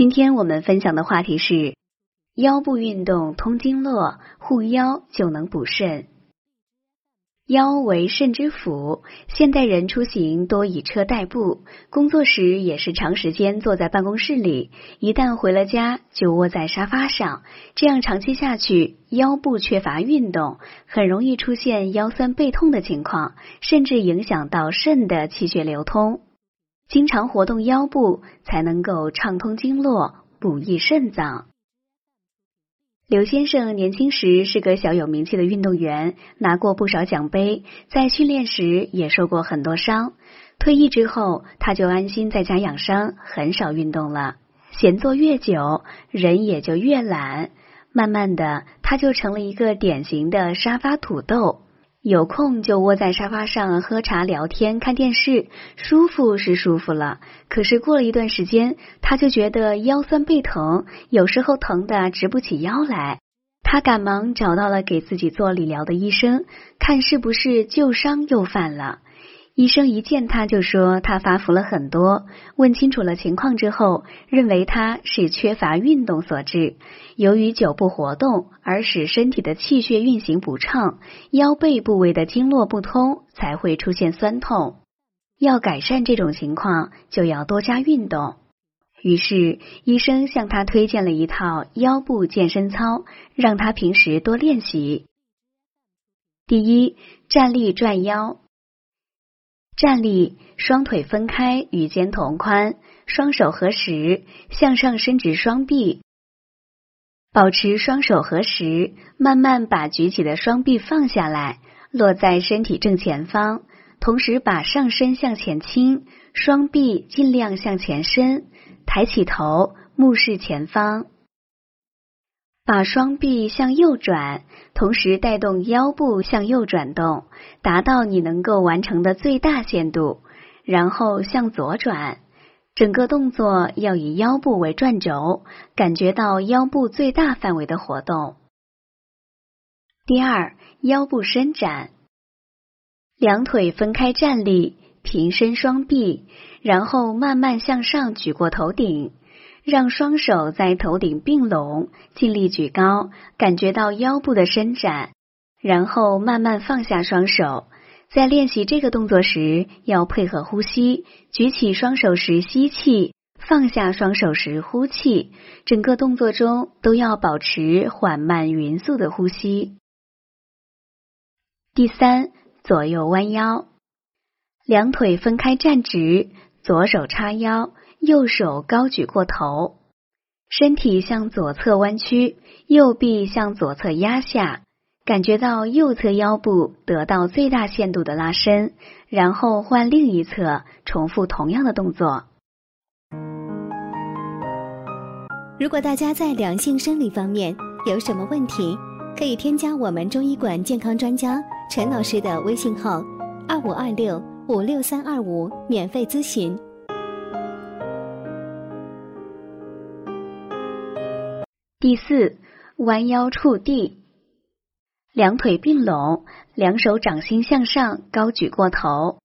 今天我们分享的话题是腰部运动通经络，护腰就能补肾。腰为肾之府，现代人出行多以车代步，工作时也是长时间坐在办公室里，一旦回了家就窝在沙发上，这样长期下去，腰部缺乏运动，很容易出现腰酸背痛的情况，甚至影响到肾的气血流通。经常活动腰部，才能够畅通经络、补益肾脏。刘先生年轻时是个小有名气的运动员，拿过不少奖杯，在训练时也受过很多伤。退役之后，他就安心在家养伤，很少运动了。闲坐越久，人也就越懒，慢慢的，他就成了一个典型的沙发土豆。有空就窝在沙发上喝茶、聊天、看电视，舒服是舒服了。可是过了一段时间，他就觉得腰酸背疼，有时候疼得直不起腰来。他赶忙找到了给自己做理疗的医生，看是不是旧伤又犯了。医生一见他就说他发福了很多，问清楚了情况之后，认为他是缺乏运动所致。由于久不活动而使身体的气血运行不畅，腰背部位的经络不通，才会出现酸痛。要改善这种情况，就要多加运动。于是医生向他推荐了一套腰部健身操，让他平时多练习。第一，站立转腰。站立，双腿分开与肩同宽，双手合十，向上伸直双臂，保持双手合十，慢慢把举起的双臂放下来，落在身体正前方，同时把上身向前倾，双臂尽量向前伸，抬起头，目视前方。把双臂向右转，同时带动腰部向右转动，达到你能够完成的最大限度。然后向左转，整个动作要以腰部为转轴，感觉到腰部最大范围的活动。第二，腰部伸展，两腿分开站立，平伸双臂，然后慢慢向上举过头顶。让双手在头顶并拢，尽力举高，感觉到腰部的伸展，然后慢慢放下双手。在练习这个动作时，要配合呼吸，举起双手时吸气，放下双手时呼气。整个动作中都要保持缓慢匀速的呼吸。第三，左右弯腰，两腿分开站直，左手叉腰。右手高举过头，身体向左侧弯曲，右臂向左侧压下，感觉到右侧腰部得到最大限度的拉伸，然后换另一侧，重复同样的动作。如果大家在良性生理方面有什么问题，可以添加我们中医馆健康专家陈老师的微信号：二五二六五六三二五，免费咨询。第四，弯腰触地，两腿并拢，两手掌心向上，高举过头，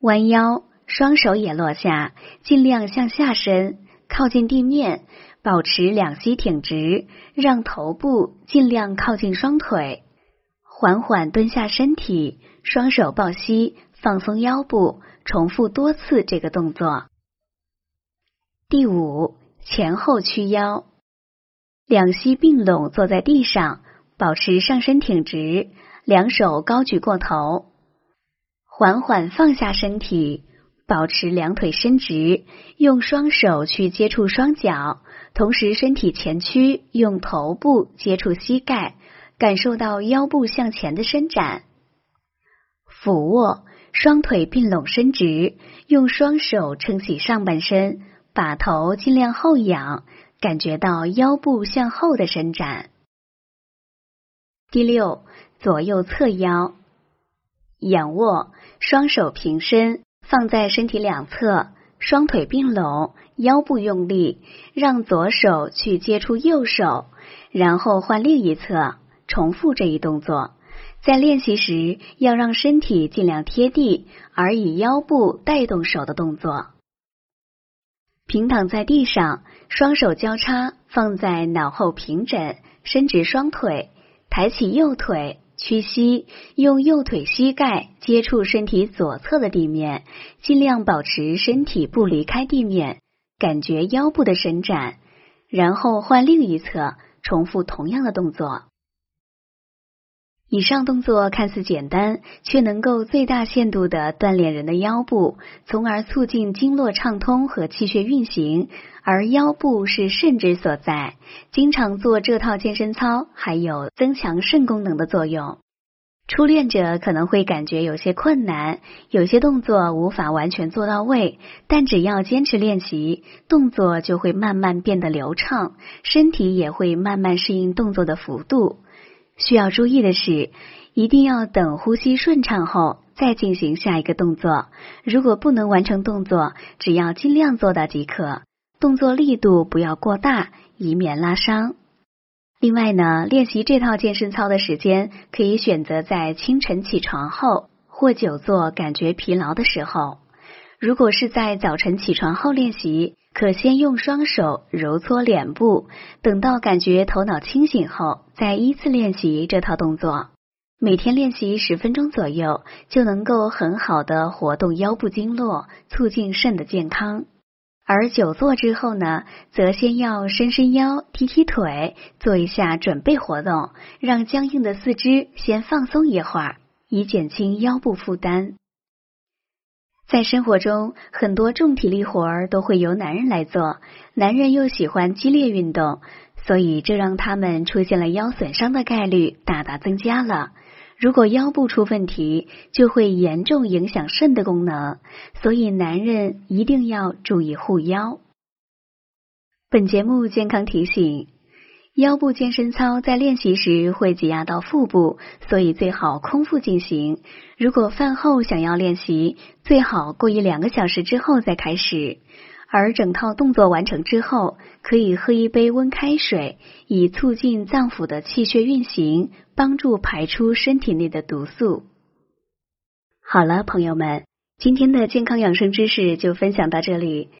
弯腰，双手也落下，尽量向下伸，靠近地面，保持两膝挺直，让头部尽量靠近双腿，缓缓蹲下身体，双手抱膝，放松腰部，重复多次这个动作。第五，前后屈腰。两膝并拢坐在地上，保持上身挺直，两手高举过头，缓缓放下身体，保持两腿伸直，用双手去接触双脚，同时身体前屈，用头部接触膝盖，感受到腰部向前的伸展。俯卧，双腿并拢伸直，用双手撑起上半身，把头尽量后仰。感觉到腰部向后的伸展。第六，左右侧腰，仰卧，双手平伸，放在身体两侧，双腿并拢，腰部用力，让左手去接触右手，然后换另一侧，重复这一动作。在练习时，要让身体尽量贴地，而以腰部带动手的动作。平躺在地上，双手交叉放在脑后平枕，伸直双腿，抬起右腿，屈膝，用右腿膝盖接触身体左侧的地面，尽量保持身体不离开地面，感觉腰部的伸展，然后换另一侧，重复同样的动作。以上动作看似简单，却能够最大限度的锻炼人的腰部，从而促进经络畅通和气血运行。而腰部是肾之所在，经常做这套健身操，还有增强肾功能的作用。初练者可能会感觉有些困难，有些动作无法完全做到位，但只要坚持练习，动作就会慢慢变得流畅，身体也会慢慢适应动作的幅度。需要注意的是，一定要等呼吸顺畅后再进行下一个动作。如果不能完成动作，只要尽量做到即可。动作力度不要过大，以免拉伤。另外呢，练习这套健身操的时间可以选择在清晨起床后或久坐感觉疲劳的时候。如果是在早晨起床后练习。可先用双手揉搓脸部，等到感觉头脑清醒后，再依次练习这套动作。每天练习十分钟左右，就能够很好的活动腰部经络，促进肾的健康。而久坐之后呢，则先要伸伸腰、踢踢腿，做一下准备活动，让僵硬的四肢先放松一会儿，以减轻腰部负担。在生活中，很多重体力活儿都会由男人来做，男人又喜欢激烈运动，所以这让他们出现了腰损伤的概率大大增加了。如果腰部出问题，就会严重影响肾的功能，所以男人一定要注意护腰。本节目健康提醒。腰部健身操在练习时会挤压到腹部，所以最好空腹进行。如果饭后想要练习，最好过一两个小时之后再开始。而整套动作完成之后，可以喝一杯温开水，以促进脏腑的气血运行，帮助排出身体内的毒素。好了，朋友们，今天的健康养生知识就分享到这里。